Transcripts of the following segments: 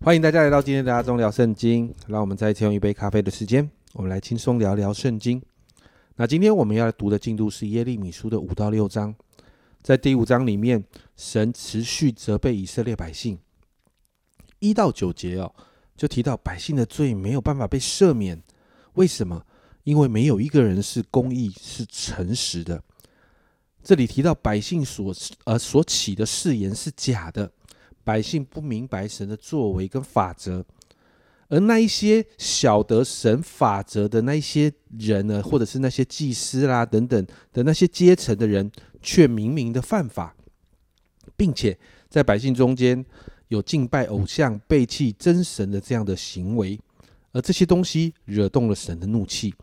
欢迎大家来到今天的阿忠聊圣经。让我们再一次用一杯咖啡的时间，我们来轻松聊聊圣经。那今天我们要读的进度是耶利米书的五到六章。在第五章里面，神持续责备以色列百姓，一到九节哦，就提到百姓的罪没有办法被赦免。为什么？因为没有一个人是公义、是诚实的。这里提到百姓所呃所起的誓言是假的。百姓不明白神的作为跟法则，而那一些晓得神法则的那一些人呢，或者是那些祭司啦等等的那些阶层的人，却明明的犯法，并且在百姓中间有敬拜偶像、背弃真神的这样的行为，而这些东西惹动了神的怒气。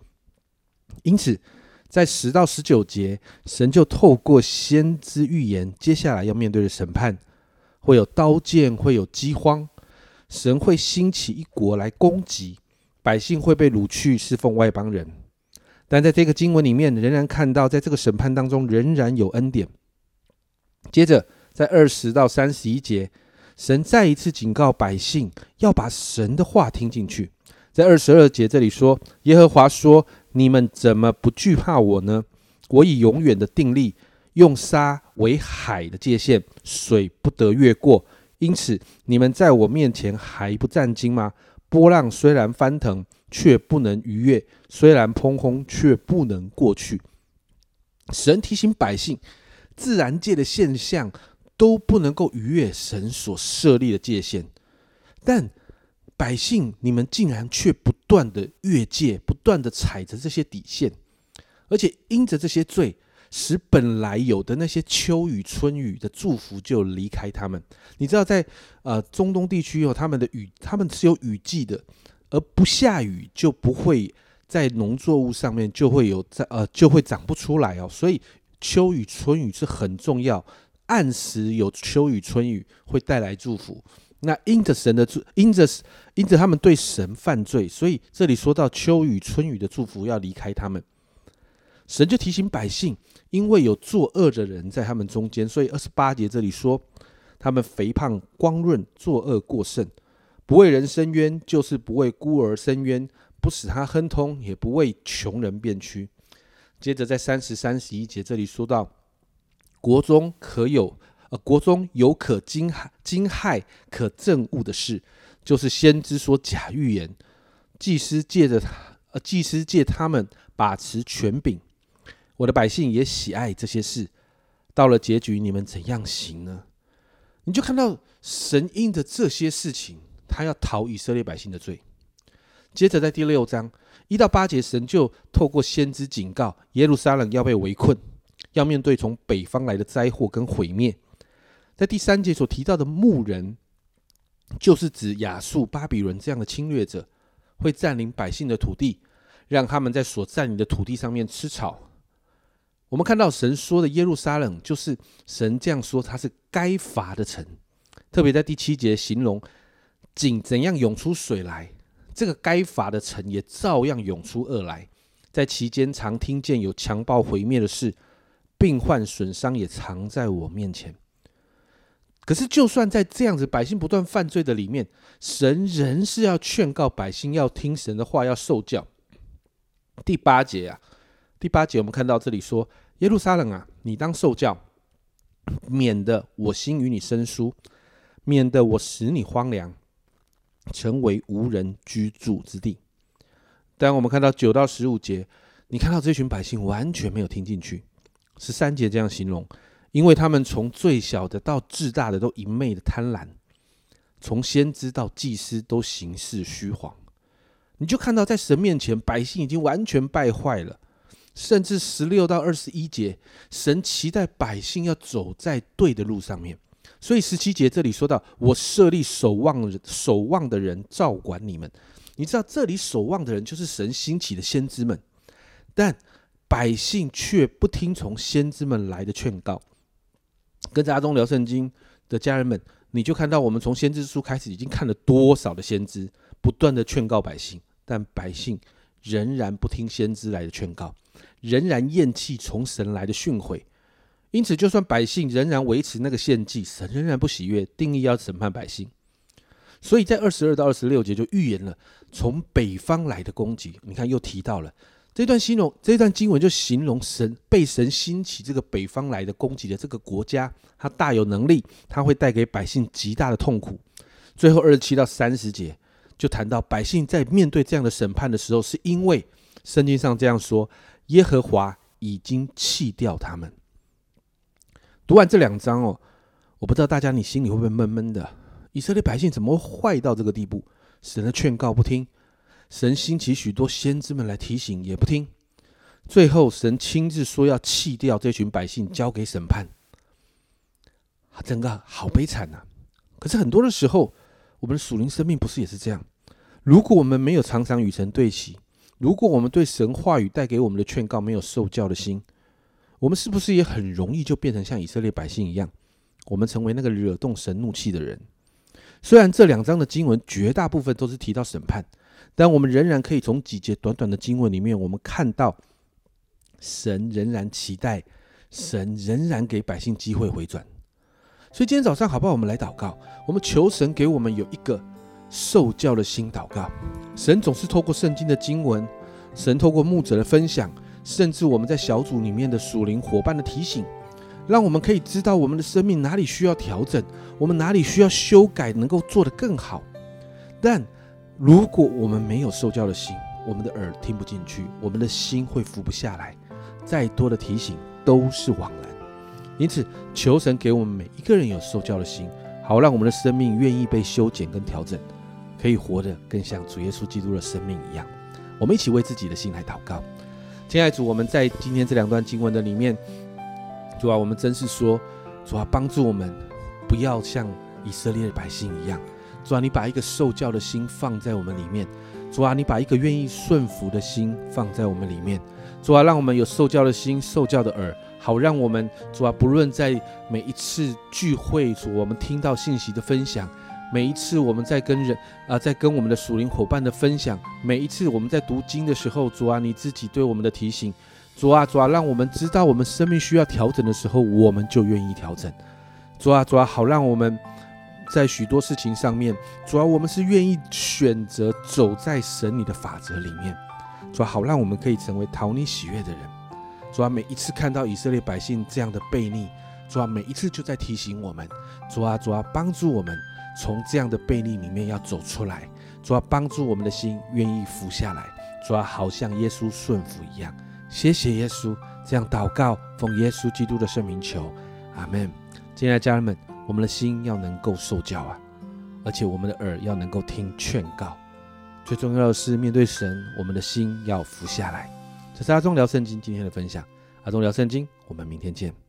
因此，在十到十九节，神就透过先知预言，接下来要面对的审判。会有刀剑，会有饥荒，神会兴起一国来攻击百姓，会被掳去侍奉外邦人。但在这个经文里面，仍然看到，在这个审判当中，仍然有恩典。接着，在二十到三十一节，神再一次警告百姓，要把神的话听进去。在二十二节这里说：“耶和华说，你们怎么不惧怕我呢？我以永远的定力。”用沙为海的界限，水不得越过。因此，你们在我面前还不战惊吗？波浪虽然翻腾，却不能逾越；虽然砰轰，却不能过去。神提醒百姓，自然界的现象都不能够逾越神所设立的界限。但百姓，你们竟然却不断的越界，不断的踩着这些底线，而且因着这些罪。使本来有的那些秋雨春雨的祝福就离开他们。你知道，在呃中东地区有他们的雨，他们是有雨季的，而不下雨就不会在农作物上面就会有在呃就会长不出来哦。所以秋雨春雨是很重要，按时有秋雨春雨会带来祝福。那因着神的祝，因着因着他们对神犯罪，所以这里说到秋雨春雨的祝福要离开他们。神就提醒百姓，因为有作恶的人在他们中间，所以二十八节这里说，他们肥胖光润，作恶过甚，不为人伸冤，就是不为孤儿伸冤，不使他亨通，也不为穷人变屈。接着在三十三十一节这里说到，国中可有呃，国中有可惊害惊骇可憎恶的事，就是先知说假预言，祭司借着他呃，祭司借他们把持权柄。我的百姓也喜爱这些事，到了结局，你们怎样行呢？你就看到神因着这些事情，他要逃以色列百姓的罪。接着在第六章一到八节，神就透过先知警告耶路撒冷要被围困，要面对从北方来的灾祸跟毁灭。在第三节所提到的牧人，就是指亚述、巴比伦这样的侵略者，会占领百姓的土地，让他们在所占领的土地上面吃草。我们看到神说的耶路撒冷，就是神这样说，它是该罚的城。特别在第七节形容井怎样涌出水来，这个该罚的城也照样涌出恶来。在其间常听见有强暴毁灭的事，病患损伤也藏在我面前。可是，就算在这样子百姓不断犯罪的里面，神仍是要劝告百姓要听神的话，要受教。第八节啊。第八节，我们看到这里说：“耶路撒冷啊，你当受教，免得我心与你生疏，免得我使你荒凉，成为无人居住之地。”但我们看到九到十五节，你看到这群百姓完全没有听进去。十三节这样形容：因为他们从最小的到至大的都一昧的贪婪，从先知到祭司都行事虚谎。你就看到在神面前，百姓已经完全败坏了。甚至十六到二十一节，神期待百姓要走在对的路上面。所以十七节这里说到：“我设立守望人守望的人，照管你们。”你知道这里守望的人就是神兴起的先知们，但百姓却不听从先知们来的劝告。跟着阿忠聊圣经的家人们，你就看到我们从先知书开始已经看了多少的先知不断的劝告百姓，但百姓仍然不听先知来的劝告。仍然厌弃从神来的训诲，因此，就算百姓仍然维持那个献祭，神仍然不喜悦，定义要审判百姓。所以在二十二到二十六节就预言了从北方来的攻击。你看又提到了这段形容，这段经文就形容神被神兴起这个北方来的攻击的这个国家，它大有能力，它会带给百姓极大的痛苦。最后二十七到三十节就谈到百姓在面对这样的审判的时候，是因为圣经上这样说：耶和华已经弃掉他们。读完这两章哦，我不知道大家你心里会不会闷闷的？以色列百姓怎么会坏到这个地步？神的劝告不听，神兴起许多先知们来提醒也不听，最后神亲自说要弃掉这群百姓，交给审判。整个好悲惨呐！可是很多的时候，我们的属灵生命不是也是这样？如果我们没有常常与神对齐，如果我们对神话语带给我们的劝告没有受教的心，我们是不是也很容易就变成像以色列百姓一样，我们成为那个惹动神怒气的人？虽然这两章的经文绝大部分都是提到审判，但我们仍然可以从几节短短的经文里面，我们看到神仍然期待，神仍然给百姓机会回转。所以今天早上，好不好？我们来祷告，我们求神给我们有一个受教的心。祷告，神总是透过圣经的经文，神透过牧者的分享。甚至我们在小组里面的属灵伙伴的提醒，让我们可以知道我们的生命哪里需要调整，我们哪里需要修改，能够做得更好。但如果我们没有受教的心，我们的耳听不进去，我们的心会服不下来，再多的提醒都是枉然。因此，求神给我们每一个人有受教的心，好让我们的生命愿意被修剪跟调整，可以活得更像主耶稣基督的生命一样。我们一起为自己的心来祷告。亲爱主，我们在今天这两段经文的里面，主啊，我们真是说，主啊，帮助我们不要像以色列的百姓一样，主啊，你把一个受教的心放在我们里面，主啊，你把一个愿意顺服的心放在我们里面，主啊，让我们有受教的心、受教的耳，好让我们主啊，不论在每一次聚会，主我们听到信息的分享。每一次我们在跟人啊，在跟我们的属灵伙伴的分享，每一次我们在读经的时候，主啊，你自己对我们的提醒，主啊，主啊，让我们知道我们生命需要调整的时候，我们就愿意调整。主啊，主啊，好让我们在许多事情上面，主啊，我们是愿意选择走在神你的法则里面。主啊，好让我们可以成为讨你喜悦的人。主啊，每一次看到以色列百姓这样的悖逆，主啊，每一次就在提醒我们。主啊，主啊，帮助我们。从这样的背逆里面要走出来，主要帮助我们的心愿意服下来，主要好像耶稣顺服一样。谢谢耶稣，这样祷告，奉耶稣基督的圣名求，阿门。亲爱的家人们，我们的心要能够受教啊，而且我们的耳要能够听劝告。最重要的是面对神，我们的心要服下来。这是阿忠聊圣经今天的分享，阿忠聊圣经，我们明天见。